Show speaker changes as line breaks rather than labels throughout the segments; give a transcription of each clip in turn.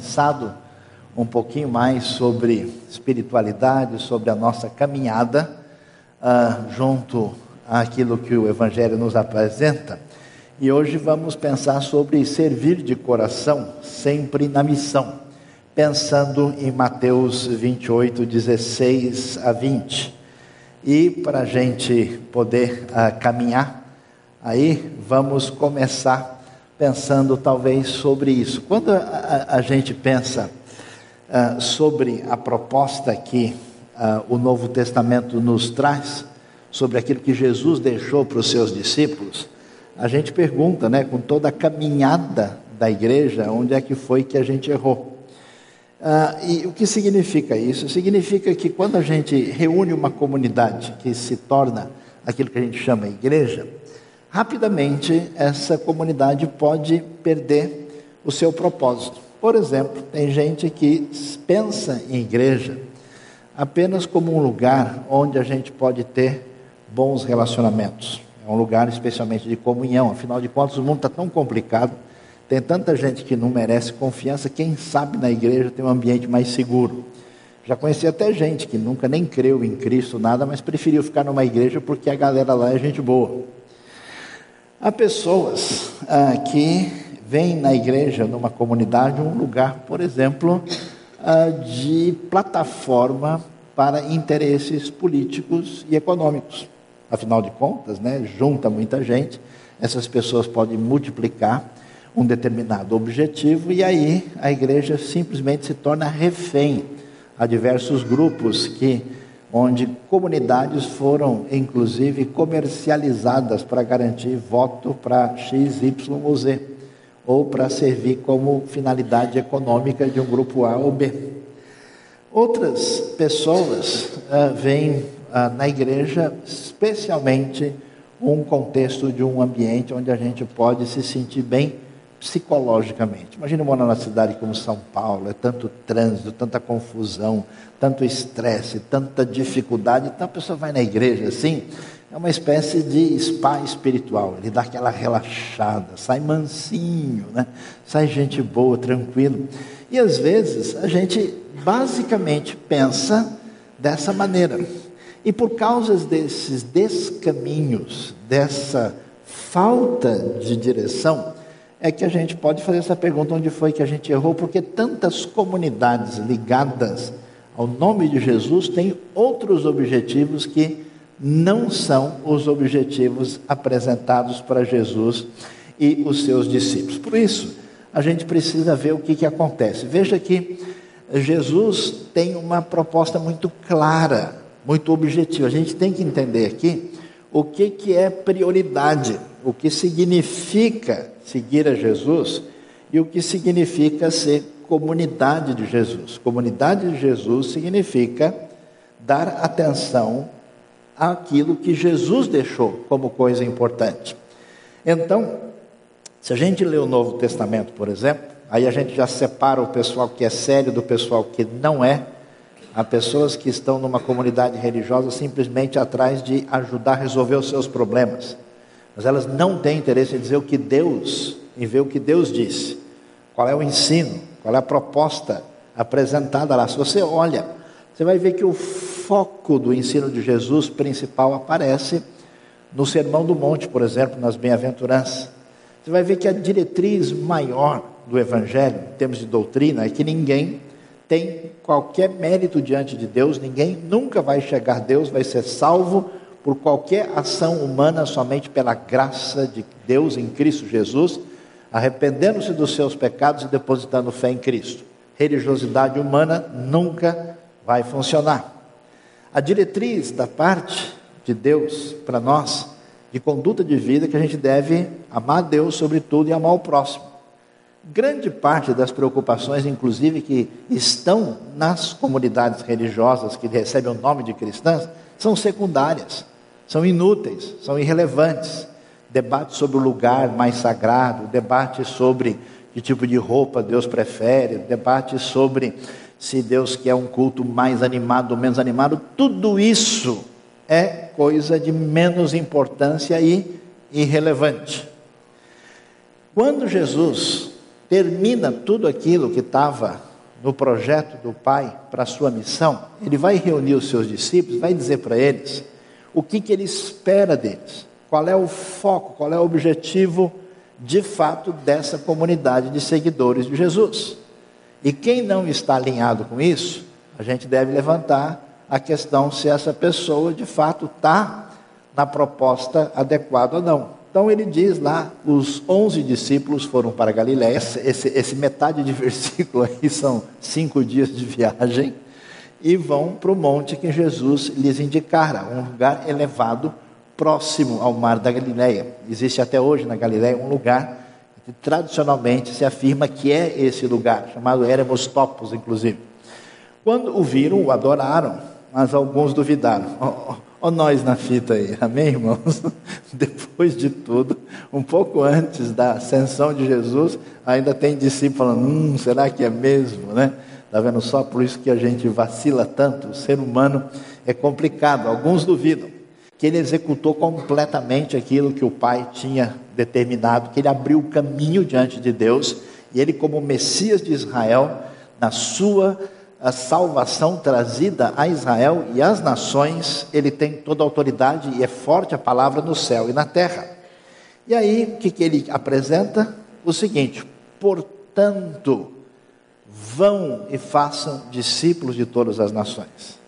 pensado um pouquinho mais sobre espiritualidade, sobre a nossa caminhada uh, junto àquilo que o Evangelho nos apresenta. E hoje vamos pensar sobre servir de coração, sempre na missão, pensando em Mateus 28, 16 a 20. E para a gente poder uh, caminhar, aí vamos começar pensando talvez sobre isso. Quando a, a, gente pensa uh, sobre a proposta que uh, o Novo Testamento nos traz, sobre aquilo que Jesus deixou para os seus discípulos, a gente pergunta, né, com toda a caminhada da igreja, onde é que foi que a gente errou? Ah, e o que significa isso? Significa que quando a gente reúne uma comunidade que se torna aquilo que a gente chama igreja, rapidamente essa comunidade pode perder o seu propósito. Por exemplo, tem gente que pensa em igreja apenas como um lugar onde a gente pode ter bons relacionamentos. É um lugar especialmente de comunhão, afinal de contas o mundo está tão complicado tem tanta gente que não merece confiança, quem sabe na igreja tem um ambiente mais seguro. Já conheci até gente que nunca nem creu em Cristo, nada, mas preferiu ficar numa igreja porque a galera lá é gente boa. Há pessoas ah, que vêm na igreja, numa comunidade, um lugar, por exemplo, ah, de plataforma para interesses políticos e econômicos. Afinal de contas, né, junta muita gente, essas pessoas podem multiplicar um determinado objetivo e aí a igreja simplesmente se torna refém a diversos grupos que onde comunidades foram inclusive comercializadas para garantir voto para X, Y ou Z ou para servir como finalidade econômica de um grupo A ou B. Outras pessoas uh, vêm uh, na igreja especialmente um contexto de um ambiente onde a gente pode se sentir bem psicologicamente. Imagina morar numa cidade como São Paulo, é tanto trânsito, tanta confusão, tanto estresse, tanta dificuldade, então a pessoa vai na igreja assim, é uma espécie de spa espiritual, ele dá aquela relaxada, sai mansinho, né? sai gente boa, tranquilo. E às vezes a gente basicamente pensa dessa maneira. E por causa desses descaminhos, dessa falta de direção, é que a gente pode fazer essa pergunta: onde foi que a gente errou? Porque tantas comunidades ligadas ao nome de Jesus têm outros objetivos que não são os objetivos apresentados para Jesus e os seus discípulos. Por isso, a gente precisa ver o que, que acontece. Veja que Jesus tem uma proposta muito clara, muito objetiva. A gente tem que entender aqui o que, que é prioridade, o que significa seguir a Jesus e o que significa ser comunidade de Jesus. Comunidade de Jesus significa dar atenção àquilo que Jesus deixou como coisa importante. Então, se a gente lê o Novo Testamento, por exemplo, aí a gente já separa o pessoal que é sério do pessoal que não é. Há pessoas que estão numa comunidade religiosa simplesmente atrás de ajudar a resolver os seus problemas mas elas não têm interesse em dizer o que Deus, em ver o que Deus disse. Qual é o ensino, qual é a proposta apresentada lá. Se você olha, você vai ver que o foco do ensino de Jesus principal aparece no Sermão do Monte, por exemplo, nas bem-aventuranças. Você vai ver que a diretriz maior do Evangelho, em termos de doutrina, é que ninguém tem qualquer mérito diante de Deus, ninguém nunca vai chegar a Deus, vai ser salvo por qualquer ação humana, somente pela graça de Deus em Cristo Jesus, arrependendo-se dos seus pecados e depositando fé em Cristo. Religiosidade humana nunca vai funcionar. A diretriz da parte de Deus para nós, de conduta de vida, é que a gente deve amar Deus sobre tudo e amar o próximo. Grande parte das preocupações, inclusive, que estão nas comunidades religiosas que recebem o nome de cristãs, são secundárias são inúteis, são irrelevantes. Debate sobre o lugar mais sagrado, debate sobre que tipo de roupa Deus prefere, debate sobre se Deus quer um culto mais animado ou menos animado, tudo isso é coisa de menos importância e irrelevante. Quando Jesus termina tudo aquilo que estava no projeto do Pai para a sua missão, ele vai reunir os seus discípulos, vai dizer para eles o que, que ele espera deles, qual é o foco, qual é o objetivo de fato dessa comunidade de seguidores de Jesus. E quem não está alinhado com isso, a gente deve levantar a questão se essa pessoa de fato está na proposta adequada ou não. Então ele diz lá, os onze discípulos foram para Galiléia. Esse, esse, metade de versículo aí são cinco dias de viagem e vão para o monte que Jesus lhes indicara, um lugar elevado próximo ao mar da Galiléia. Existe até hoje na Galiléia um lugar que tradicionalmente se afirma que é esse lugar, chamado Eremostopos, inclusive. Quando o viram, o adoraram, mas alguns duvidaram. Oh, Olha nós na fita aí, amém, irmãos? Depois de tudo, um pouco antes da ascensão de Jesus, ainda tem discípulos falando: hum, será que é mesmo, né? Está vendo só? Por isso que a gente vacila tanto. O ser humano é complicado. Alguns duvidam que ele executou completamente aquilo que o Pai tinha determinado, que ele abriu o caminho diante de Deus e ele, como Messias de Israel, na sua a salvação trazida a Israel e às nações, ele tem toda a autoridade e é forte a palavra no céu e na terra. E aí, o que, que ele apresenta? O seguinte: portanto, vão e façam discípulos de todas as nações.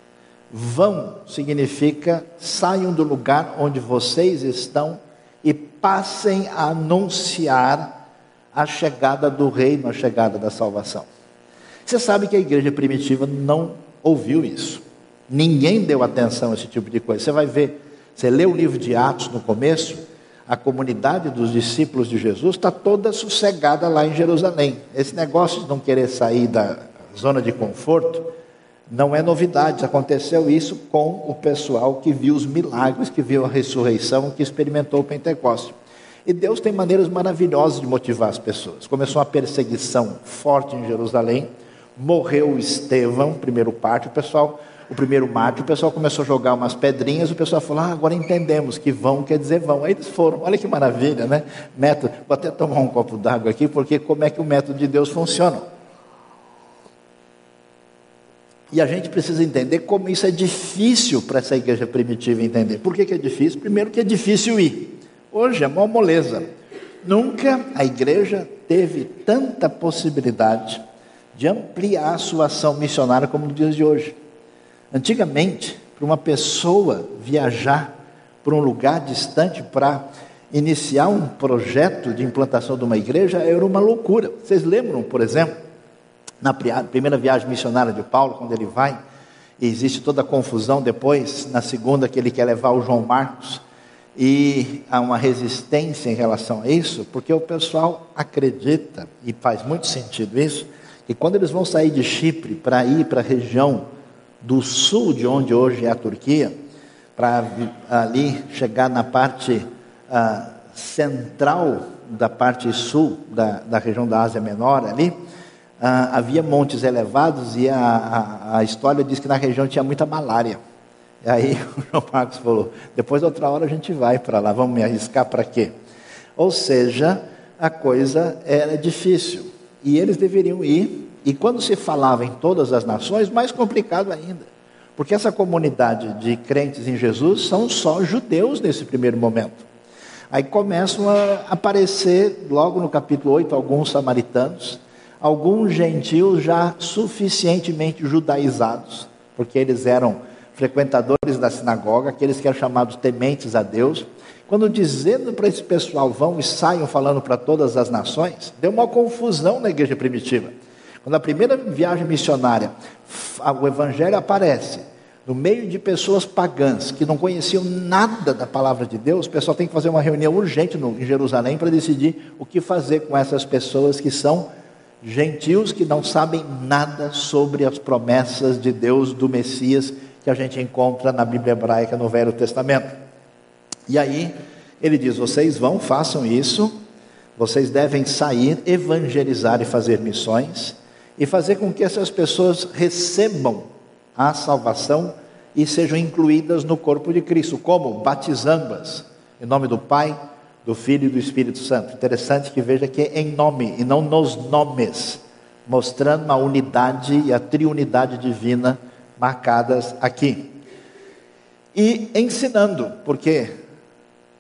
Vão significa saiam do lugar onde vocês estão e passem a anunciar a chegada do reino, a chegada da salvação. Você sabe que a igreja primitiva não ouviu isso. Ninguém deu atenção a esse tipo de coisa. Você vai ver, você lê o livro de Atos no começo, a comunidade dos discípulos de Jesus está toda sossegada lá em Jerusalém. Esse negócio de não querer sair da zona de conforto não é novidade. Aconteceu isso com o pessoal que viu os milagres, que viu a ressurreição, que experimentou o Pentecostes. E Deus tem maneiras maravilhosas de motivar as pessoas. Começou uma perseguição forte em Jerusalém morreu Estevão, primeiro parte, o pessoal, o primeiro mártir, o pessoal começou a jogar umas pedrinhas, o pessoal falou, ah, agora entendemos que vão quer dizer vão. Aí eles foram, olha que maravilha, né? Método, vou até tomar um copo d'água aqui, porque como é que o método de Deus funciona. E a gente precisa entender como isso é difícil para essa igreja primitiva entender. Por que, que é difícil? Primeiro que é difícil ir. Hoje é uma moleza. Nunca a igreja teve tanta possibilidade de ampliar a sua ação missionária como nos dias de hoje. Antigamente, para uma pessoa viajar para um lugar distante para iniciar um projeto de implantação de uma igreja era uma loucura. Vocês lembram, por exemplo, na primeira viagem missionária de Paulo, quando ele vai, e existe toda a confusão depois, na segunda que ele quer levar o João Marcos, e há uma resistência em relação a isso, porque o pessoal acredita, e faz muito sentido isso, e quando eles vão sair de Chipre para ir para a região do sul de onde hoje é a Turquia, para ali chegar na parte ah, central da parte sul da, da região da Ásia Menor ali, ah, havia montes elevados e a, a, a, história diz que na região tinha muita malária. E aí o João Marcos falou: depois outra hora a gente vai para lá, vamos me arriscar para quê? Ou seja, a coisa era difícil. E eles deveriam ir, e quando se falava em todas as nações, mais complicado ainda. Porque essa comunidade de crentes em Jesus são só judeus nesse primeiro momento. Aí começam a aparecer, logo no capítulo 8, alguns samaritanos, alguns gentios já suficientemente judaizados, porque eles eram frequentadores da sinagoga, aqueles que eram chamados tementes a Deus, quando dizendo para esse pessoal vão e saiam falando para todas as nações, deu uma confusão na igreja primitiva. Quando a primeira viagem missionária, o evangelho aparece no meio de pessoas pagãs que não conheciam nada da palavra de Deus, o pessoal tem que fazer uma reunião urgente no, em Jerusalém para decidir o que fazer com essas pessoas que são gentios que não sabem nada sobre as promessas de Deus do Messias que a gente encontra na Bíblia hebraica no Velho Testamento. E aí ele diz: vocês vão, façam isso, vocês devem sair, evangelizar e fazer missões, e fazer com que essas pessoas recebam a salvação e sejam incluídas no corpo de Cristo, como batizando-as em nome do Pai, do Filho e do Espírito Santo. Interessante que veja que é em nome e não nos nomes, mostrando a unidade e a triunidade divina marcadas aqui. E ensinando, porque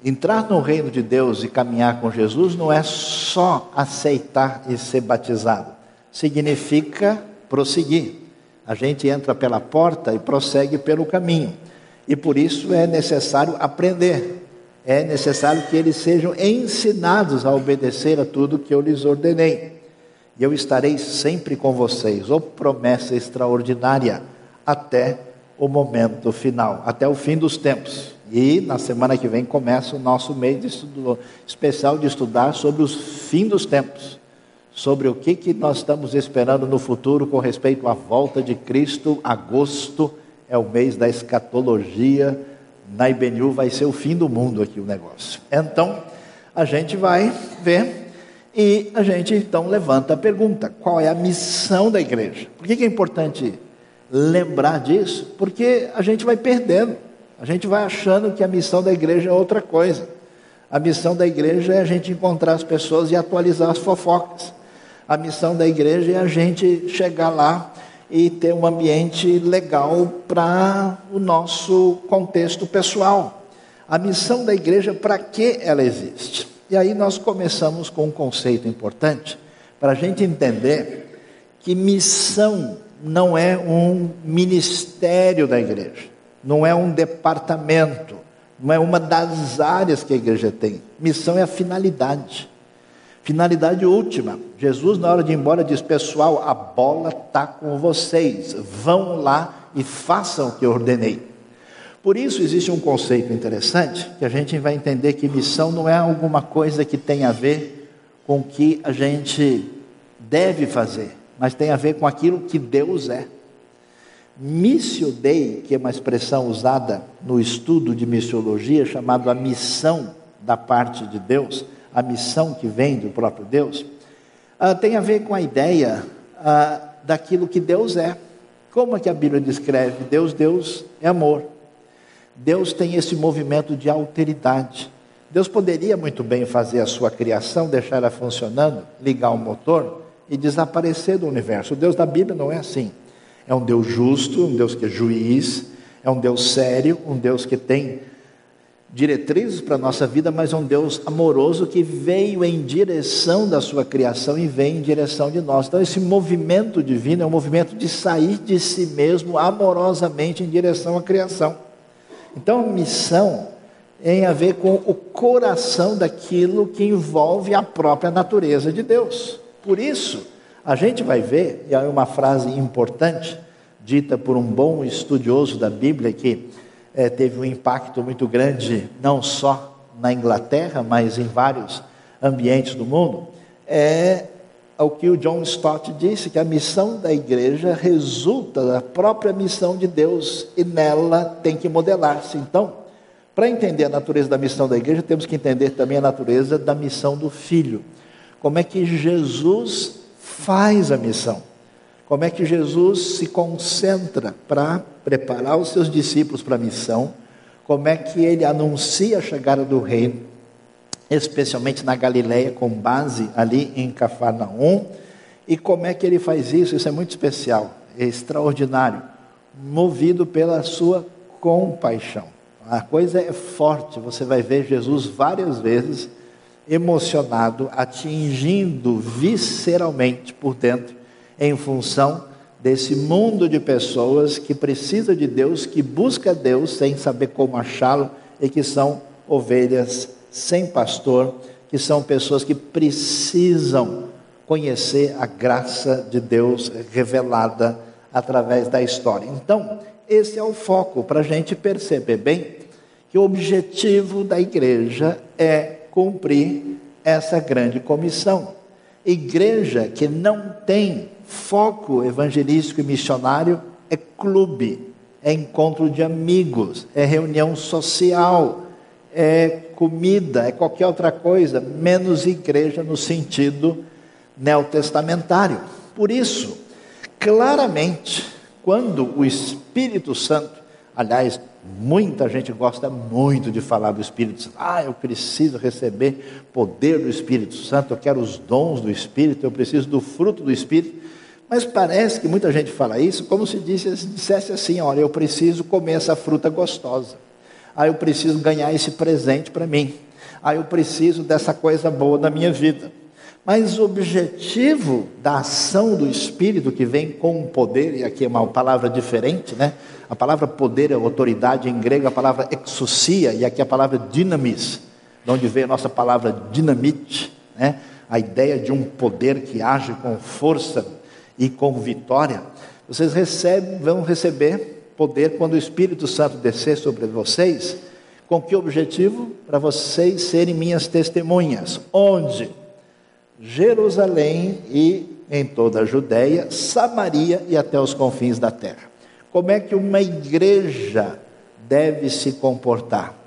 entrar no reino de Deus e caminhar com Jesus não é só aceitar e ser batizado, significa prosseguir. A gente entra pela porta e prossegue pelo caminho. E por isso é necessário aprender. É necessário que eles sejam ensinados a obedecer a tudo que eu lhes ordenei. E eu estarei sempre com vocês, ou promessa extraordinária, até o momento final, até o fim dos tempos. E na semana que vem começa o nosso mês de estudo, especial de estudar sobre os fim dos tempos, sobre o que, que nós estamos esperando no futuro com respeito à volta de Cristo. Agosto é o mês da escatologia na IBNU vai ser o fim do mundo aqui o negócio. Então, a gente vai ver e a gente então levanta a pergunta: qual é a missão da igreja? Por que, é importante lembrar disso? Porque a gente vai perdendo, a gente vai achando que a missão da igreja é outra coisa. A missão da igreja é a gente encontrar as pessoas e atualizar as fofocas. A missão da igreja é a gente chegar lá e ter um ambiente legal para o nosso contexto pessoal. A missão da igreja, para que ela existe? E aí nós começamos com um conceito importante para a gente entender que missão não é um ministério da igreja, não é um departamento, não é uma das áreas que a igreja tem. Missão é a finalidade. Finalidade última. Jesus, na hora de ir embora, diz: Pessoal, a bola está com vocês. Vão lá e façam o que eu ordenei. Por isso, existe um conceito interessante que a gente vai entender que missão não é alguma coisa que tem a ver com o que a gente deve fazer, mas tem a ver com aquilo que Deus é. Missio Dei, que é uma expressão usada no estudo de missiologia, chamado a missão da parte de Deus a missão que vem do próprio Deus, ah, tem a ver com a ideia ah, daquilo que Deus é. Como é que a Bíblia descreve? Deus, Deus é amor. Deus tem esse movimento de alteridade. Deus poderia muito bem fazer a sua criação, deixar ela funcionando, ligar o motor e desaparecer do universo. O Deus da Bíblia não é assim. É um Deus justo, um Deus que é juiz, é um Deus sério, um Deus que tem diretrizes para a nossa vida, mas um Deus amoroso que veio em direção da sua criação e vem em direção de nós. Então, esse movimento divino é um movimento de sair de si mesmo amorosamente em direção à criação. Então, a missão tem a ver com o coração daquilo que envolve a própria natureza de Deus. Por isso, a gente vai ver, e é uma frase importante, dita por um bom estudioso da Bíblia, que é, teve um impacto muito grande, não só na Inglaterra, mas em vários ambientes do mundo, é o que o John Stott disse, que a missão da igreja resulta da própria missão de Deus e nela tem que modelar-se. Então, para entender a natureza da missão da igreja, temos que entender também a natureza da missão do Filho. Como é que Jesus faz a missão? Como é que Jesus se concentra para preparar os seus discípulos para a missão? Como é que ele anuncia a chegada do reino, especialmente na Galileia, com base ali em Cafarnaum? E como é que ele faz isso? Isso é muito especial, é extraordinário, movido pela sua compaixão. A coisa é forte, você vai ver Jesus várias vezes emocionado, atingindo visceralmente por dentro em função desse mundo de pessoas que precisa de Deus, que busca Deus sem saber como achá-lo e que são ovelhas sem pastor, que são pessoas que precisam conhecer a graça de Deus revelada através da história. Então, esse é o foco para a gente perceber bem que o objetivo da igreja é cumprir essa grande comissão. Igreja que não tem foco evangelístico e missionário é clube, é encontro de amigos, é reunião social, é comida, é qualquer outra coisa, menos igreja no sentido neotestamentário. Por isso, claramente, quando o Espírito Santo Aliás, muita gente gosta muito de falar do Espírito Santo. Ah, eu preciso receber poder do Espírito Santo, eu quero os dons do Espírito, eu preciso do fruto do Espírito. Mas parece que muita gente fala isso como se disse, dissesse assim: olha, eu preciso comer essa fruta gostosa. Ah, eu preciso ganhar esse presente para mim. Ah, eu preciso dessa coisa boa na minha vida. Mas o objetivo da ação do Espírito que vem com o poder, e aqui é uma palavra diferente, né? A palavra poder é autoridade em grego, a palavra exousia, e aqui a palavra dinamis, de onde vem a nossa palavra dinamite, né? A ideia de um poder que age com força e com vitória. Vocês recebem, vão receber poder quando o Espírito Santo descer sobre vocês. Com que objetivo? Para vocês serem minhas testemunhas. Onde? Jerusalém e em toda a Judéia, Samaria e até os confins da terra. Como é que uma igreja deve se comportar?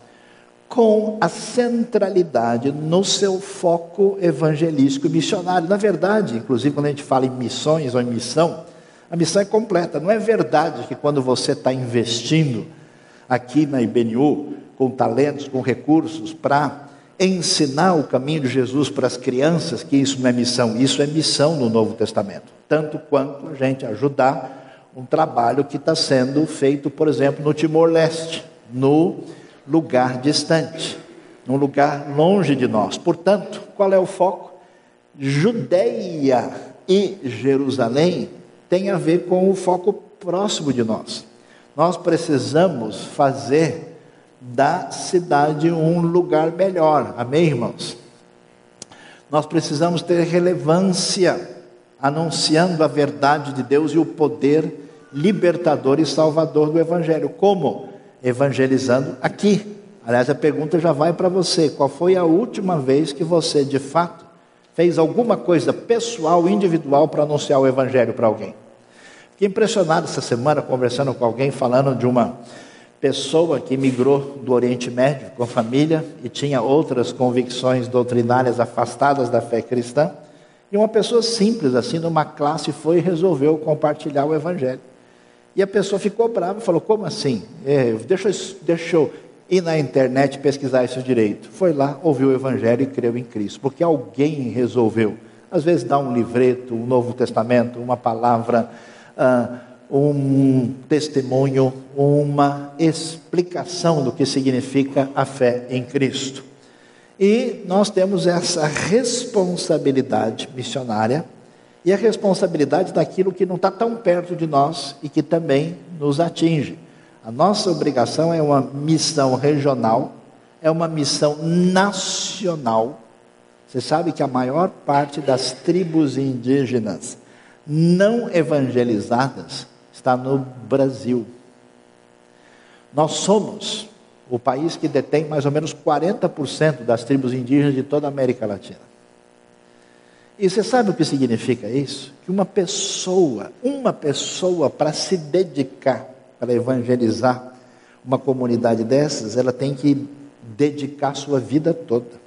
Com a centralidade no seu foco evangelístico e missionário. Na verdade, inclusive quando a gente fala em missões ou em missão, a missão é completa. Não é verdade que quando você está investindo aqui na IBNU, com talentos, com recursos, para ensinar o caminho de Jesus para as crianças, que isso não é missão, isso é missão no Novo Testamento. Tanto quanto a gente ajudar um trabalho que está sendo feito, por exemplo, no Timor-Leste, no lugar distante, num lugar longe de nós. Portanto, qual é o foco? Judeia e Jerusalém tem a ver com o foco próximo de nós. Nós precisamos fazer da cidade um lugar melhor. Amém, irmãos? Nós precisamos ter relevância anunciando a verdade de Deus e o poder libertador e salvador do Evangelho. Como? Evangelizando aqui. Aliás, a pergunta já vai para você: qual foi a última vez que você, de fato, fez alguma coisa pessoal, individual, para anunciar o Evangelho para alguém? Fiquei impressionado essa semana conversando com alguém, falando de uma pessoa que migrou do Oriente Médio com a família e tinha outras convicções doutrinárias afastadas da fé cristã. E uma pessoa simples, assim, numa classe, foi e resolveu compartilhar o Evangelho. E a pessoa ficou brava falou: Como assim? É, deixa, deixa eu ir na internet pesquisar isso direito. Foi lá, ouviu o Evangelho e creu em Cristo, porque alguém resolveu. Às vezes dá um livreto, um Novo Testamento, uma palavra. Ah, um testemunho, uma explicação do que significa a fé em Cristo. E nós temos essa responsabilidade missionária e a responsabilidade daquilo que não está tão perto de nós e que também nos atinge. A nossa obrigação é uma missão regional, é uma missão nacional. Você sabe que a maior parte das tribos indígenas não evangelizadas está no Brasil. Nós somos o país que detém mais ou menos 40% das tribos indígenas de toda a América Latina. E você sabe o que significa isso? Que uma pessoa, uma pessoa para se dedicar, para evangelizar uma comunidade dessas, ela tem que dedicar sua vida toda.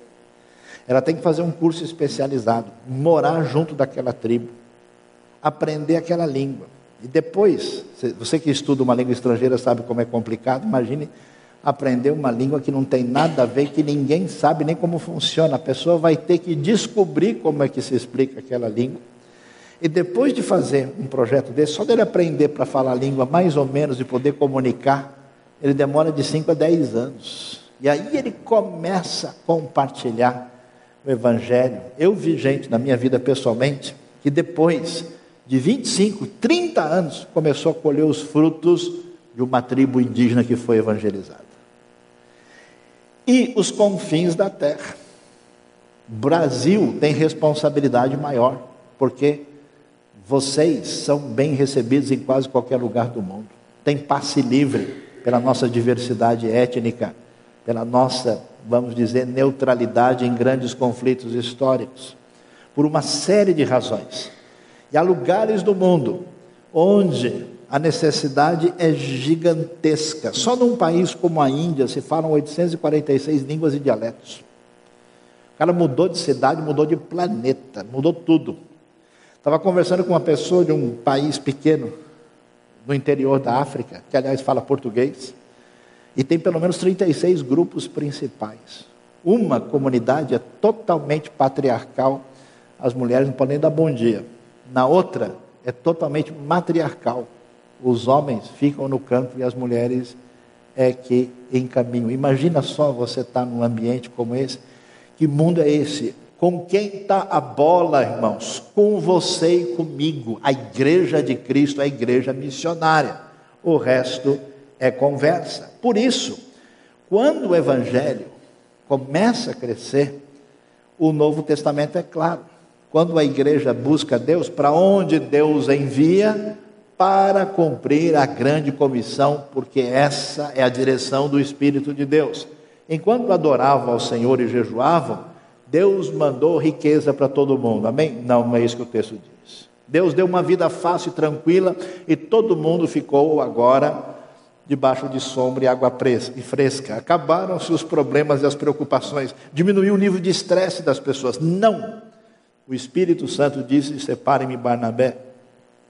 Ela tem que fazer um curso especializado, morar junto daquela tribo, aprender aquela língua e depois, você que estuda uma língua estrangeira sabe como é complicado, imagine aprender uma língua que não tem nada a ver, que ninguém sabe nem como funciona. A pessoa vai ter que descobrir como é que se explica aquela língua. E depois de fazer um projeto desse, só dele aprender para falar a língua mais ou menos e poder comunicar, ele demora de 5 a 10 anos. E aí ele começa a compartilhar o Evangelho. Eu vi gente na minha vida pessoalmente que depois de 25, 30 anos, começou a colher os frutos de uma tribo indígena que foi evangelizada. E os confins da terra. Brasil tem responsabilidade maior, porque vocês são bem recebidos em quase qualquer lugar do mundo. Tem passe livre pela nossa diversidade étnica, pela nossa, vamos dizer, neutralidade em grandes conflitos históricos, por uma série de razões. E há lugares do mundo onde a necessidade é gigantesca. Só num país como a Índia se falam 846 línguas e dialetos. O cara mudou de cidade, mudou de planeta, mudou tudo. Estava conversando com uma pessoa de um país pequeno, no interior da África, que aliás fala português, e tem pelo menos 36 grupos principais. Uma comunidade é totalmente patriarcal, as mulheres não podem dar bom dia. Na outra, é totalmente matriarcal. Os homens ficam no campo e as mulheres é que encaminham. Imagina só você estar tá num ambiente como esse. Que mundo é esse? Com quem está a bola, irmãos? Com você e comigo. A igreja de Cristo, a igreja missionária. O resto é conversa. Por isso, quando o evangelho começa a crescer, o Novo Testamento é claro. Quando a igreja busca Deus, para onde Deus envia? Para cumprir a grande comissão, porque essa é a direção do Espírito de Deus. Enquanto adoravam ao Senhor e jejuavam, Deus mandou riqueza para todo mundo. Amém? Não, não é isso que o texto diz. Deus deu uma vida fácil e tranquila e todo mundo ficou agora debaixo de sombra e água fresca. Acabaram-se os problemas e as preocupações, diminuiu o nível de estresse das pessoas. Não! O Espírito Santo disse: Separem-me Barnabé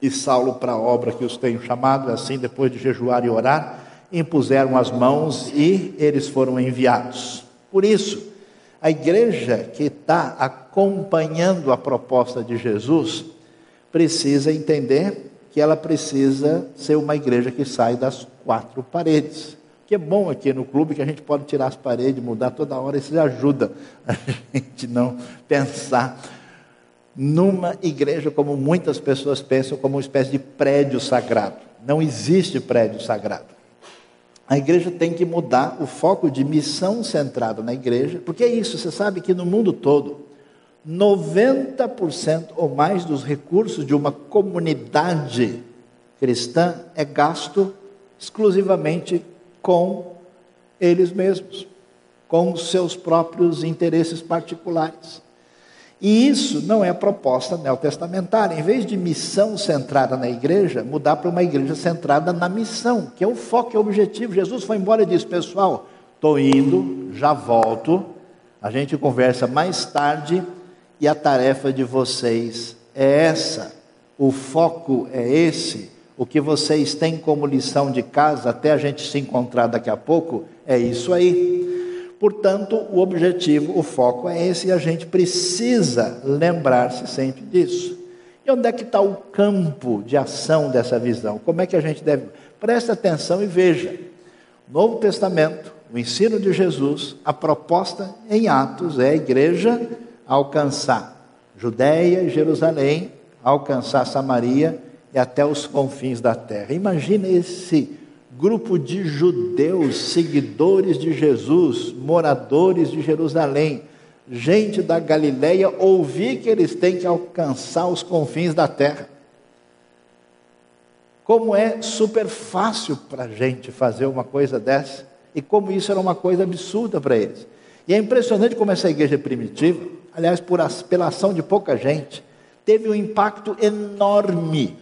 e Saulo para a obra que os tenho chamado. Assim, depois de jejuar e orar, impuseram as mãos e eles foram enviados. Por isso, a igreja que está acompanhando a proposta de Jesus precisa entender que ela precisa ser uma igreja que sai das quatro paredes. Que é bom aqui no clube que a gente pode tirar as paredes, mudar toda hora, isso ajuda a gente não pensar numa igreja como muitas pessoas pensam, como uma espécie de prédio sagrado. Não existe prédio sagrado. A igreja tem que mudar o foco de missão centrado na igreja, porque é isso, você sabe que no mundo todo, 90% ou mais dos recursos de uma comunidade cristã é gasto exclusivamente com eles mesmos, com os seus próprios interesses particulares. E isso não é proposta neotestamentária. Em vez de missão centrada na igreja, mudar para uma igreja centrada na missão, que é o foco, é o objetivo. Jesus foi embora e disse: Pessoal, estou indo, já volto. A gente conversa mais tarde e a tarefa de vocês é essa. O foco é esse. O que vocês têm como lição de casa, até a gente se encontrar daqui a pouco, é isso aí. Portanto, o objetivo, o foco é esse e a gente precisa lembrar-se sempre disso. E onde é que está o campo de ação dessa visão? Como é que a gente deve. Preste atenção e veja. Novo Testamento, o ensino de Jesus, a proposta em Atos é a igreja alcançar Judéia e Jerusalém, alcançar Samaria e até os confins da terra. Imagina esse grupo de judeus, seguidores de Jesus, moradores de Jerusalém, gente da Galileia, ouvir que eles têm que alcançar os confins da terra. Como é super fácil para a gente fazer uma coisa dessa, e como isso era uma coisa absurda para eles. E é impressionante como essa igreja primitiva, aliás, por, pela ação de pouca gente, teve um impacto enorme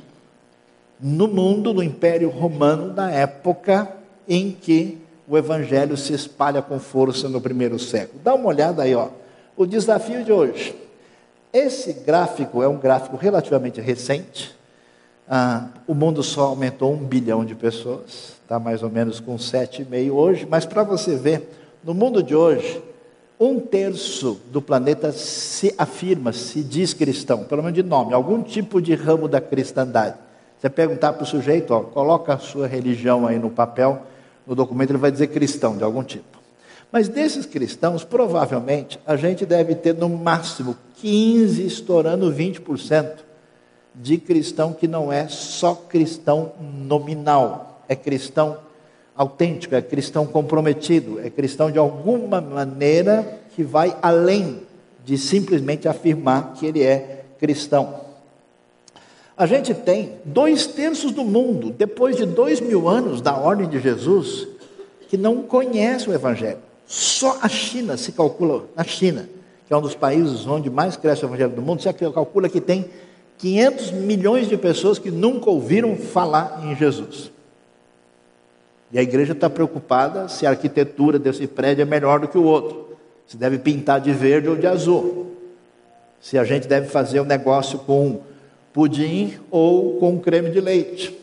no mundo, no Império Romano, na época em que o Evangelho se espalha com força no primeiro século. Dá uma olhada aí, ó. O desafio de hoje. Esse gráfico é um gráfico relativamente recente. Ah, o mundo só aumentou um bilhão de pessoas, está mais ou menos com 7,5 hoje, mas para você ver, no mundo de hoje, um terço do planeta se afirma, se diz cristão, pelo menos de nome, algum tipo de ramo da cristandade. Você perguntar para o sujeito, ó, coloca a sua religião aí no papel, no documento ele vai dizer cristão de algum tipo. Mas desses cristãos, provavelmente, a gente deve ter no máximo 15, estourando 20% de cristão que não é só cristão nominal, é cristão autêntico, é cristão comprometido, é cristão de alguma maneira que vai além de simplesmente afirmar que ele é cristão. A gente tem dois terços do mundo, depois de dois mil anos da ordem de Jesus, que não conhece o Evangelho. Só a China se calcula, na China, que é um dos países onde mais cresce o Evangelho do mundo, você calcula que tem 500 milhões de pessoas que nunca ouviram falar em Jesus. E a igreja está preocupada se a arquitetura desse prédio é melhor do que o outro, se deve pintar de verde ou de azul, se a gente deve fazer um negócio com pudim ou com creme de leite.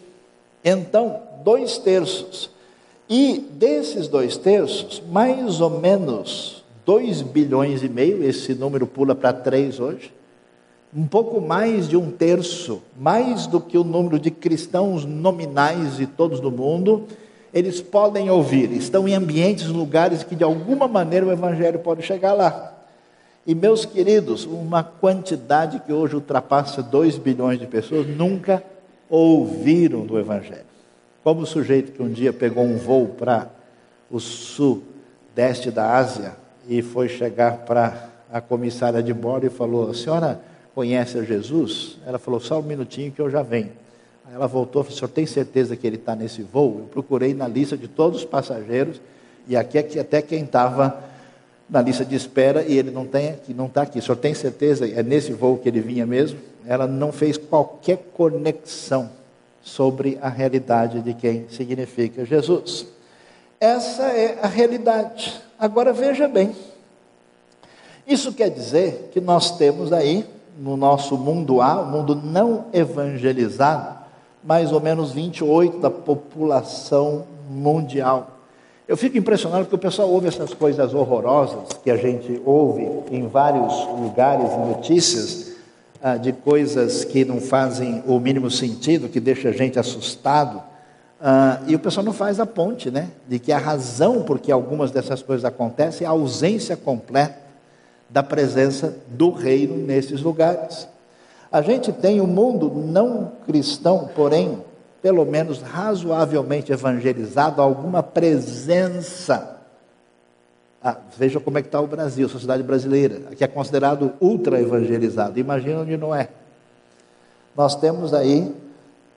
Então, dois terços. E desses dois terços, mais ou menos 2 bilhões e meio, esse número pula para 3 hoje, um pouco mais de um terço, mais do que o número de cristãos nominais de todos do mundo, eles podem ouvir, estão em ambientes, lugares que de alguma maneira o Evangelho pode chegar lá. E meus queridos, uma quantidade que hoje ultrapassa 2 bilhões de pessoas nunca ouviram do Evangelho. Como o sujeito que um dia pegou um voo para o sudeste da Ásia e foi chegar para a comissária de bordo e falou: A senhora conhece a Jesus? Ela falou: Só um minutinho que eu já venho. Aí ela voltou e falou: O senhor tem certeza que ele está nesse voo? Eu procurei na lista de todos os passageiros e aqui, aqui até quem estava na lista de espera e ele não tem não está aqui. O senhor tem certeza? É nesse voo que ele vinha mesmo? Ela não fez qualquer conexão sobre a realidade de quem significa Jesus. Essa é a realidade. Agora veja bem. Isso quer dizer que nós temos aí no nosso mundo A, o mundo não evangelizado, mais ou menos 28 da população mundial. Eu fico impressionado porque o pessoal ouve essas coisas horrorosas que a gente ouve em vários lugares notícias ah, de coisas que não fazem o mínimo sentido, que deixa a gente assustado. Ah, e o pessoal não faz a ponte, né? De que a razão por que algumas dessas coisas acontecem é a ausência completa da presença do reino nesses lugares. A gente tem um mundo não cristão, porém, pelo menos razoavelmente evangelizado, alguma presença. Ah, veja como é que está o Brasil, a sociedade brasileira, que é considerado ultra evangelizado. Imagina onde não é. Nós temos aí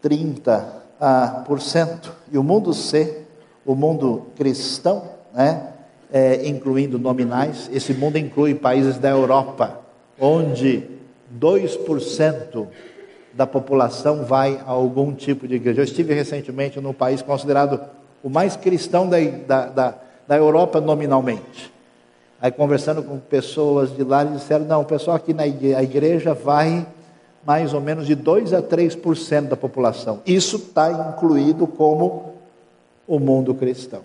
30%. Ah, por cento, e o mundo C, o mundo cristão, né, é, incluindo nominais, esse mundo inclui países da Europa, onde 2% da população vai a algum tipo de igreja. Eu estive recentemente num país considerado o mais cristão da, da, da, da Europa nominalmente. Aí conversando com pessoas de lá, eles disseram, não, o pessoal aqui na igreja, igreja vai mais ou menos de 2 a 3% da população. Isso está incluído como o mundo cristão.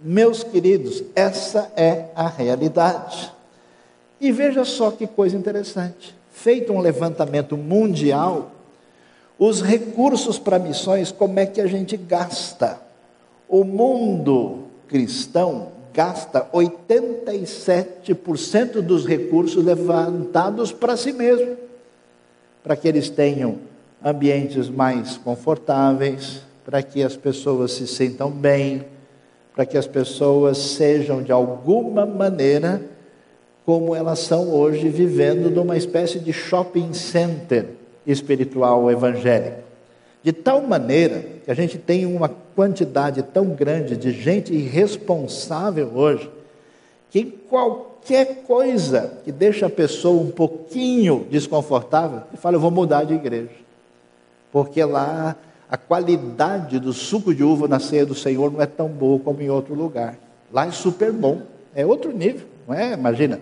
Meus queridos, essa é a realidade. E veja só que coisa interessante. Feito um levantamento mundial, os recursos para missões, como é que a gente gasta? O mundo cristão gasta 87% dos recursos levantados para si mesmo, para que eles tenham ambientes mais confortáveis, para que as pessoas se sintam bem, para que as pessoas sejam de alguma maneira como elas são hoje, vivendo numa espécie de shopping center espiritual evangélico. De tal maneira que a gente tem uma quantidade tão grande de gente irresponsável hoje, que qualquer coisa que deixa a pessoa um pouquinho desconfortável, ele fala: Eu vou mudar de igreja. Porque lá a qualidade do suco de uva na ceia do Senhor não é tão boa como em outro lugar. Lá é super bom, é outro nível, não é? Imagina,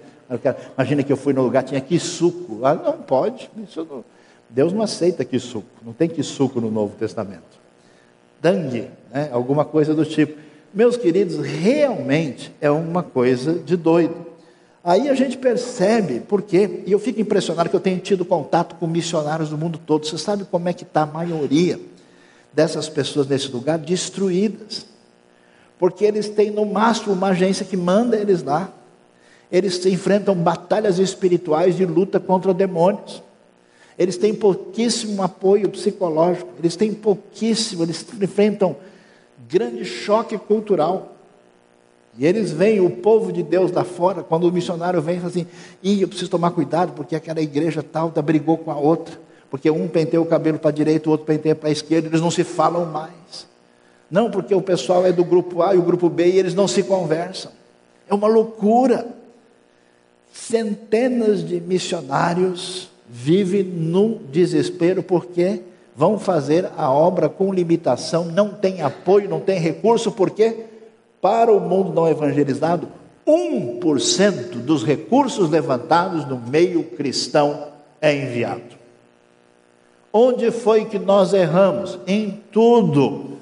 imagina que eu fui no lugar tinha que suco. Lá não pode, não, Deus não aceita que suco, não tem que suco no Novo Testamento. Dangue, né? alguma coisa do tipo. Meus queridos, realmente é uma coisa de doido. Aí a gente percebe por quê, e eu fico impressionado que eu tenho tido contato com missionários do mundo todo. Você sabe como é que está a maioria? dessas pessoas nesse lugar destruídas. Porque eles têm no máximo uma agência que manda eles lá. Eles enfrentam batalhas espirituais de luta contra demônios. Eles têm pouquíssimo apoio psicológico, eles têm pouquíssimo, eles enfrentam grande choque cultural. E eles veem o povo de Deus lá fora, quando o missionário vem e fala assim: Ih, eu preciso tomar cuidado, porque aquela igreja tal tá, brigou com a outra porque um penteia o cabelo para a direita, o outro penteia para a esquerda, eles não se falam mais. Não porque o pessoal é do grupo A e o grupo B e eles não se conversam. É uma loucura. Centenas de missionários vivem no desespero porque vão fazer a obra com limitação, não tem apoio, não tem recurso, porque para o mundo não evangelizado, 1% dos recursos levantados no meio cristão é enviado. Onde foi que nós erramos? Em tudo.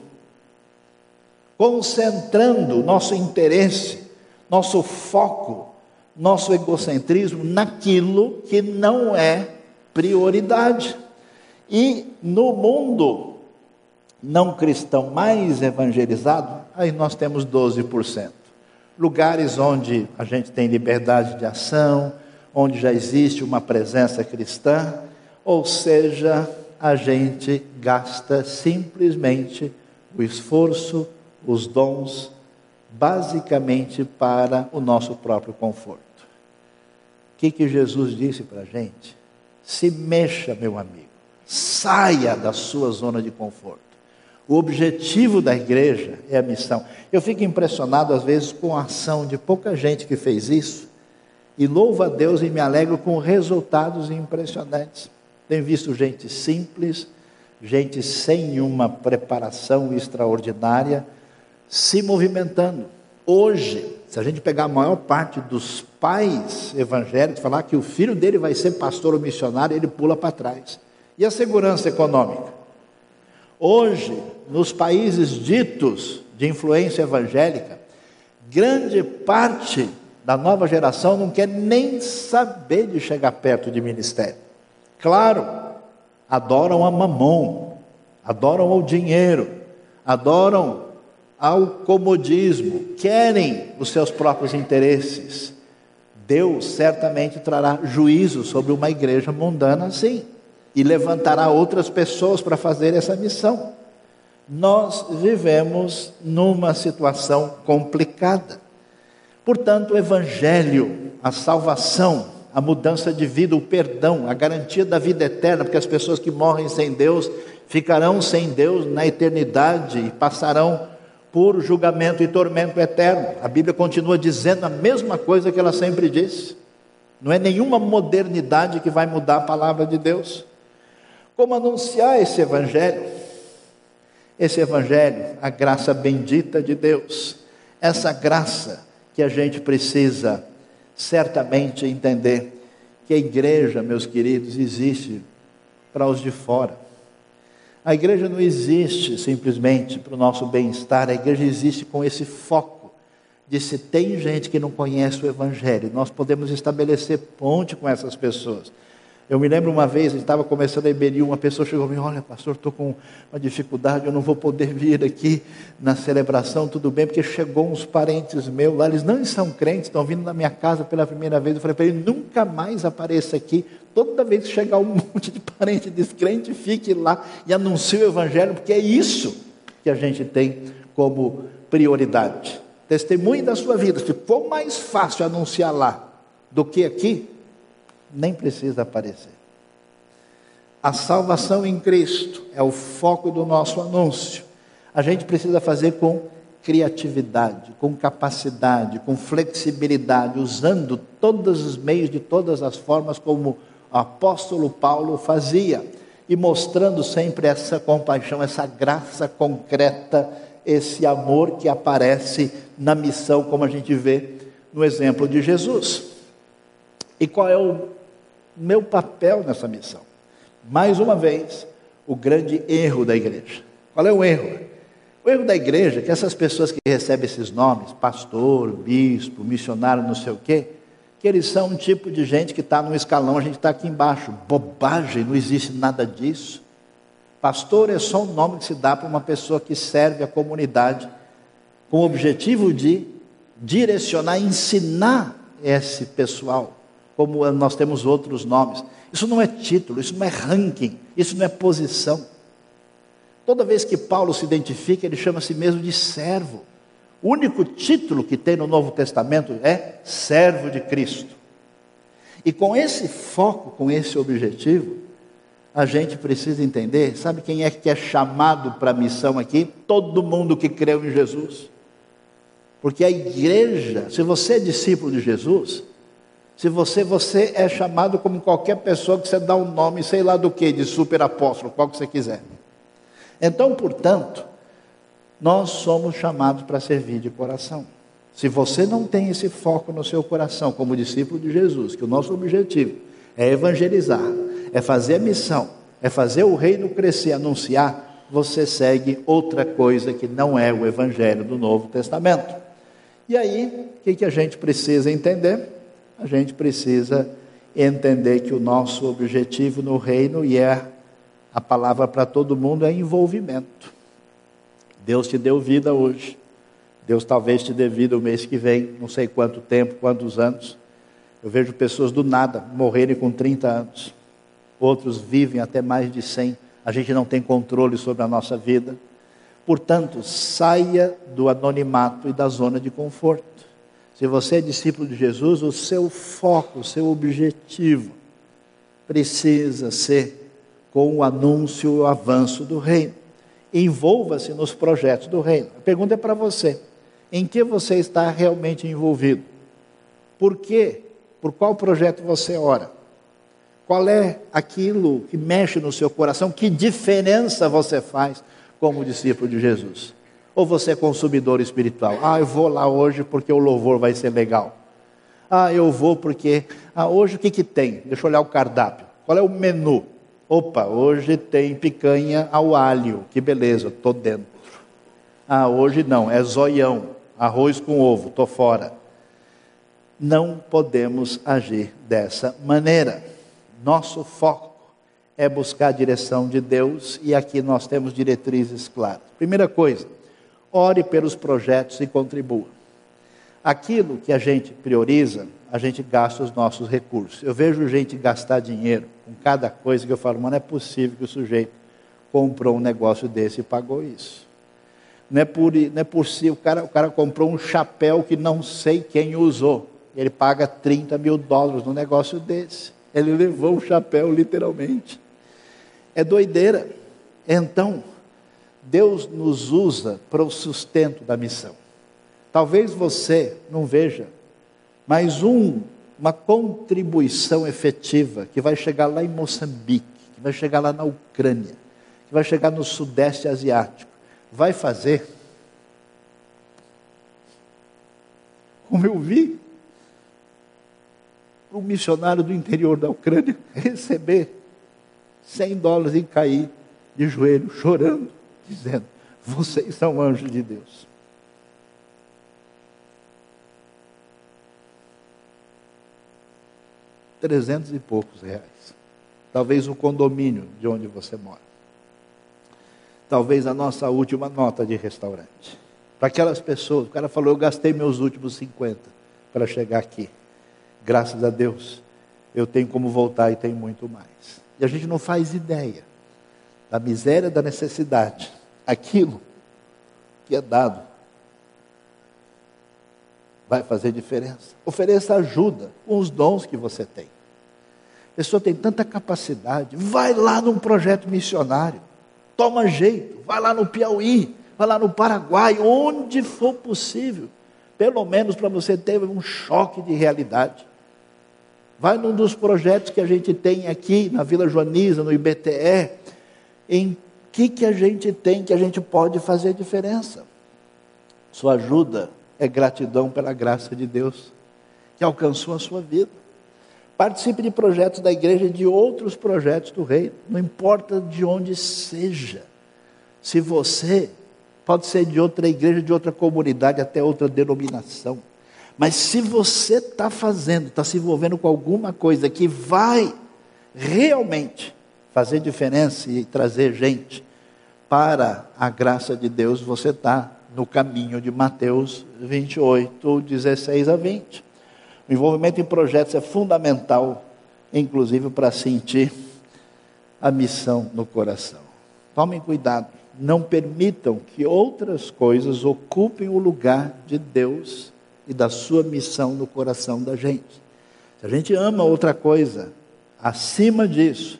Concentrando nosso interesse, nosso foco, nosso egocentrismo naquilo que não é prioridade. E no mundo não cristão mais evangelizado, aí nós temos 12%. Lugares onde a gente tem liberdade de ação, onde já existe uma presença cristã, ou seja, a gente gasta simplesmente o esforço, os dons, basicamente para o nosso próprio conforto. O que, que Jesus disse para a gente? Se mexa, meu amigo, saia da sua zona de conforto. O objetivo da igreja é a missão. Eu fico impressionado às vezes com a ação de pouca gente que fez isso, e louvo a Deus e me alegro com resultados impressionantes. Tenho visto gente simples, gente sem uma preparação extraordinária, se movimentando. Hoje, se a gente pegar a maior parte dos pais evangélicos, falar que o filho dele vai ser pastor ou missionário, ele pula para trás. E a segurança econômica? Hoje, nos países ditos de influência evangélica, grande parte da nova geração não quer nem saber de chegar perto de ministério. Claro, adoram a mamon, adoram o dinheiro, adoram ao comodismo, querem os seus próprios interesses. Deus certamente trará juízo sobre uma igreja mundana assim e levantará outras pessoas para fazer essa missão. Nós vivemos numa situação complicada. Portanto, o Evangelho, a salvação, a mudança de vida, o perdão, a garantia da vida eterna, porque as pessoas que morrem sem Deus ficarão sem Deus na eternidade e passarão por julgamento e tormento eterno. A Bíblia continua dizendo a mesma coisa que ela sempre disse. Não é nenhuma modernidade que vai mudar a palavra de Deus. Como anunciar esse Evangelho? Esse Evangelho, a graça bendita de Deus, essa graça que a gente precisa certamente entender que a igreja, meus queridos, existe para os de fora. A igreja não existe simplesmente para o nosso bem-estar, a igreja existe com esse foco de se tem gente que não conhece o Evangelho, nós podemos estabelecer ponte com essas pessoas. Eu me lembro uma vez, estava começando a Iberi, uma pessoa chegou e me olha, pastor, estou com uma dificuldade, eu não vou poder vir aqui na celebração, tudo bem, porque chegou uns parentes meus lá, eles não são crentes, estão vindo na minha casa pela primeira vez. Eu falei para ele, nunca mais apareça aqui. Toda vez que chegar um monte de parente descrente, fique lá e anuncie o evangelho, porque é isso que a gente tem como prioridade. Testemunhe da sua vida. Se for mais fácil anunciar lá do que aqui, nem precisa aparecer. A salvação em Cristo é o foco do nosso anúncio. A gente precisa fazer com criatividade, com capacidade, com flexibilidade, usando todos os meios, de todas as formas, como o apóstolo Paulo fazia, e mostrando sempre essa compaixão, essa graça concreta, esse amor que aparece na missão, como a gente vê no exemplo de Jesus. E qual é o meu papel nessa missão. Mais uma vez, o grande erro da igreja. Qual é o erro? O erro da igreja é que essas pessoas que recebem esses nomes, pastor, bispo, missionário, não sei o quê, que eles são um tipo de gente que está num escalão, a gente está aqui embaixo. Bobagem, não existe nada disso. Pastor é só um nome que se dá para uma pessoa que serve a comunidade com o objetivo de direcionar, ensinar esse pessoal como nós temos outros nomes. Isso não é título, isso não é ranking, isso não é posição. Toda vez que Paulo se identifica, ele chama a si mesmo de servo. O único título que tem no Novo Testamento é servo de Cristo. E com esse foco, com esse objetivo, a gente precisa entender, sabe quem é que é chamado para a missão aqui? Todo mundo que creu em Jesus. Porque a igreja, se você é discípulo de Jesus, se você, você é chamado como qualquer pessoa que você dá um nome, sei lá do que, de super apóstolo, qual que você quiser. Então, portanto, nós somos chamados para servir de coração. Se você não tem esse foco no seu coração, como discípulo de Jesus, que o nosso objetivo é evangelizar, é fazer a missão, é fazer o reino crescer, anunciar, você segue outra coisa que não é o evangelho do Novo Testamento. E aí, o que, que a gente precisa entender? A gente precisa entender que o nosso objetivo no reino, e é a palavra para todo mundo, é envolvimento. Deus te deu vida hoje. Deus talvez te dê vida o mês que vem, não sei quanto tempo, quantos anos. Eu vejo pessoas do nada morrerem com 30 anos. Outros vivem até mais de 100. A gente não tem controle sobre a nossa vida. Portanto, saia do anonimato e da zona de conforto. Se você é discípulo de Jesus, o seu foco, o seu objetivo precisa ser com o anúncio e o avanço do reino. Envolva-se nos projetos do reino. A pergunta é para você: em que você está realmente envolvido? Por quê? Por qual projeto você ora? Qual é aquilo que mexe no seu coração? Que diferença você faz? como discípulo de Jesus? Ou você é consumidor espiritual? Ah, eu vou lá hoje porque o louvor vai ser legal. Ah, eu vou porque. Ah, hoje o que, que tem? Deixa eu olhar o cardápio. Qual é o menu? Opa, hoje tem picanha ao alho. Que beleza, estou dentro. Ah, hoje não, é zoião. Arroz com ovo, estou fora. Não podemos agir dessa maneira. Nosso foco é buscar a direção de Deus e aqui nós temos diretrizes claras. Primeira coisa, ore pelos projetos e contribua. Aquilo que a gente prioriza, a gente gasta os nossos recursos. Eu vejo gente gastar dinheiro com cada coisa que eu falo, mas não é possível que o sujeito comprou um negócio desse e pagou isso. Não é por, não é por si, o cara, o cara comprou um chapéu que não sei quem usou. Ele paga 30 mil dólares no negócio desse. Ele levou o chapéu literalmente. É doideira. Então, Deus nos usa para o sustento da missão. Talvez você não veja, mas um, uma contribuição efetiva que vai chegar lá em Moçambique, que vai chegar lá na Ucrânia, que vai chegar no Sudeste Asiático, vai fazer, como eu vi, um missionário do interior da Ucrânia receber 100 dólares e cair de joelho, chorando, dizendo: Vocês são anjos de Deus. Trezentos e poucos reais. Talvez o condomínio de onde você mora. Talvez a nossa última nota de restaurante. Para aquelas pessoas, o cara falou: Eu gastei meus últimos 50 para chegar aqui. Graças a Deus, eu tenho como voltar e tenho muito mais. E a gente não faz ideia da miséria, da necessidade. Aquilo que é dado vai fazer diferença. Ofereça ajuda com os dons que você tem. A pessoa tem tanta capacidade, vai lá num projeto missionário, toma jeito, vai lá no Piauí, vai lá no Paraguai, onde for possível, pelo menos para você ter um choque de realidade. Vai num dos projetos que a gente tem aqui na Vila Joaniza, no IBTE, em que que a gente tem que a gente pode fazer diferença. Sua ajuda é gratidão pela graça de Deus que alcançou a sua vida. Participe de projetos da igreja e de outros projetos do reino, não importa de onde seja. Se você pode ser de outra igreja, de outra comunidade, até outra denominação. Mas se você está fazendo, está se envolvendo com alguma coisa que vai realmente fazer diferença e trazer gente para a graça de Deus, você está no caminho de Mateus 28, 16 a 20. O envolvimento em projetos é fundamental, inclusive para sentir a missão no coração. Tomem cuidado, não permitam que outras coisas ocupem o lugar de Deus e da sua missão no coração da gente. Se a gente ama outra coisa acima disso,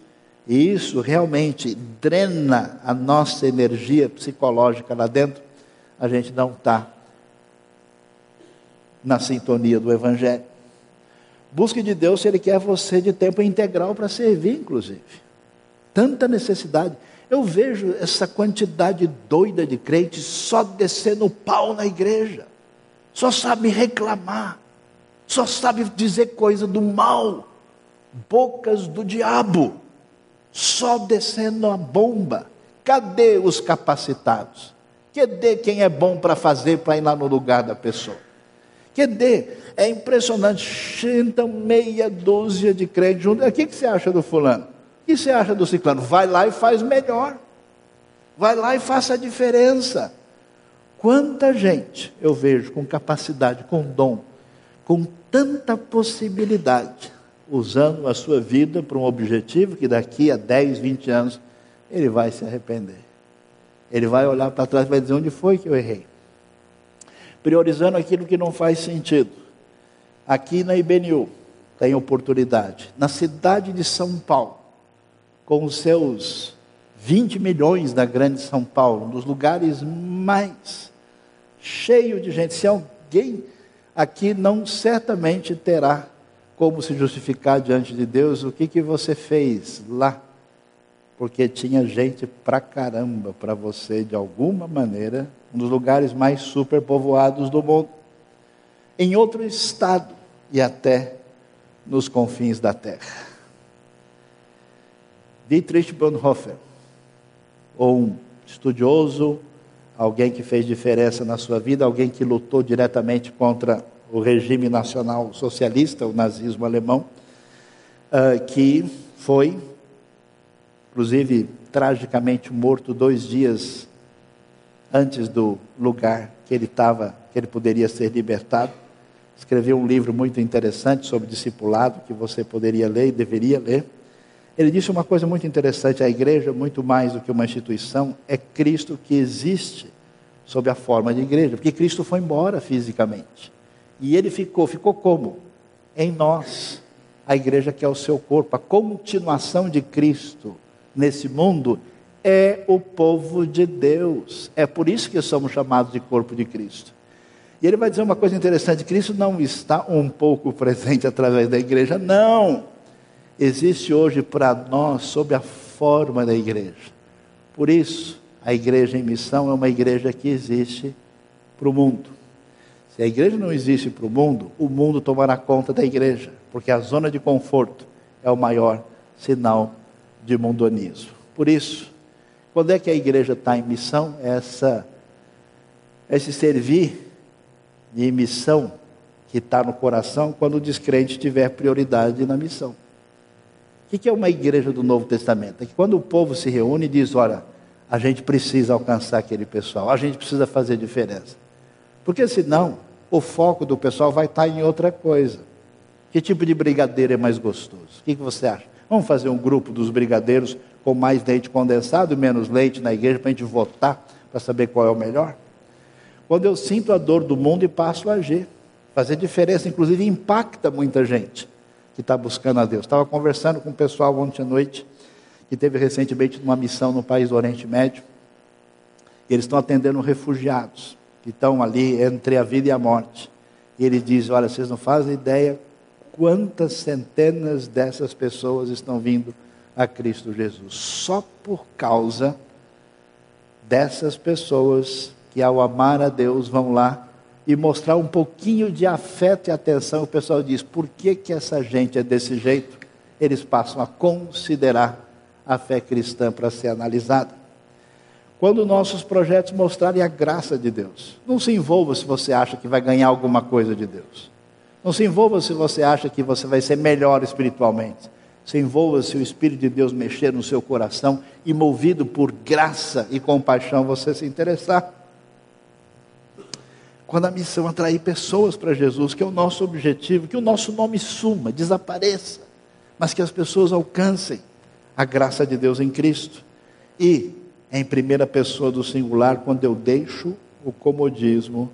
e isso realmente drena a nossa energia psicológica lá dentro, a gente não está na sintonia do Evangelho. Busque de Deus se Ele quer você de tempo integral para servir, inclusive. Tanta necessidade. Eu vejo essa quantidade doida de crentes só descendo pau na igreja só sabe reclamar, só sabe dizer coisa do mal, bocas do diabo, só descendo a bomba. Cadê os capacitados? Cadê quem é bom para fazer para ir lá no lugar da pessoa? Cadê? É impressionante. Então, meia dúzia de crentes juntos. O que, que você acha do fulano? O que você acha do ciclano? Vai lá e faz melhor. Vai lá e faça a diferença. Quanta gente eu vejo com capacidade, com dom, com tanta possibilidade, usando a sua vida para um objetivo que daqui a 10, 20 anos ele vai se arrepender. Ele vai olhar para trás e vai dizer: onde foi que eu errei? Priorizando aquilo que não faz sentido. Aqui na IBNU tem oportunidade. Na cidade de São Paulo, com os seus 20 milhões da grande São Paulo, um dos lugares mais cheio de gente. Se alguém aqui não certamente terá como se justificar diante de Deus o que, que você fez lá. Porque tinha gente pra caramba para você, de alguma maneira, um dos lugares mais superpovoados do mundo, em outro estado e até nos confins da terra. Dietrich Bonhoeffer, ou um estudioso, alguém que fez diferença na sua vida, alguém que lutou diretamente contra o regime nacional socialista, o nazismo alemão, uh, que foi, inclusive, tragicamente morto dois dias antes do lugar que ele estava, que ele poderia ser libertado. Escreveu um livro muito interessante sobre discipulado que você poderia ler e deveria ler. Ele disse uma coisa muito interessante: a igreja, muito mais do que uma instituição, é Cristo que existe sob a forma de igreja, porque Cristo foi embora fisicamente. E ele ficou, ficou como? Em nós. A igreja que é o seu corpo, a continuação de Cristo nesse mundo é o povo de Deus. É por isso que somos chamados de corpo de Cristo. E ele vai dizer uma coisa interessante: Cristo não está um pouco presente através da igreja, não. Existe hoje para nós sob a forma da igreja. Por isso, a igreja em missão é uma igreja que existe para o mundo. Se a igreja não existe para o mundo, o mundo tomará conta da igreja, porque a zona de conforto é o maior sinal de mundonismo. Por isso, quando é que a igreja está em missão? Essa, esse servir de missão que está no coração quando o descrente tiver prioridade na missão. O que é uma igreja do Novo Testamento? É que quando o povo se reúne e diz: olha, a gente precisa alcançar aquele pessoal, a gente precisa fazer diferença. Porque senão o foco do pessoal vai estar em outra coisa. Que tipo de brigadeiro é mais gostoso? O que, você acha? Vamos fazer um grupo dos brigadeiros com mais leite condensado e menos leite na igreja para a gente votar para saber qual é o melhor? Quando eu sinto a dor do mundo e passo a agir, fazer diferença, inclusive impacta muita gente que está buscando a Deus. Estava conversando com o pessoal ontem à noite, que teve recentemente uma missão no país do Oriente Médio, e eles estão atendendo refugiados estão ali entre a vida e a morte. E ele diz: Olha, vocês não fazem ideia quantas centenas dessas pessoas estão vindo a Cristo Jesus, só por causa dessas pessoas que, ao amar a Deus, vão lá e mostrar um pouquinho de afeto e atenção. O pessoal diz: por que, que essa gente é desse jeito? Eles passam a considerar a fé cristã para ser analisada quando nossos projetos mostrarem a graça de Deus. Não se envolva se você acha que vai ganhar alguma coisa de Deus. Não se envolva se você acha que você vai ser melhor espiritualmente. Se envolva se o Espírito de Deus mexer no seu coração e, movido por graça e compaixão, você se interessar. Quando a missão atrair pessoas para Jesus, que é o nosso objetivo, que o nosso nome suma, desapareça, mas que as pessoas alcancem a graça de Deus em Cristo. E em primeira pessoa do singular quando eu deixo o comodismo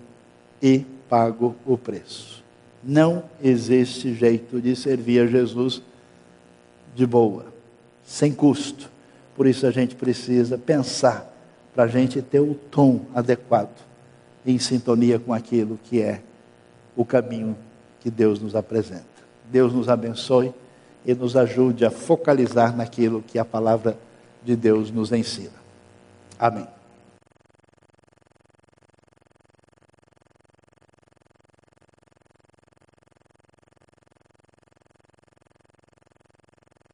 e pago o preço. Não existe jeito de servir a Jesus de boa, sem custo. Por isso a gente precisa pensar para a gente ter o tom adequado, em sintonia com aquilo que é o caminho que Deus nos apresenta. Deus nos abençoe e nos ajude a focalizar naquilo que a palavra de Deus nos ensina. Amém.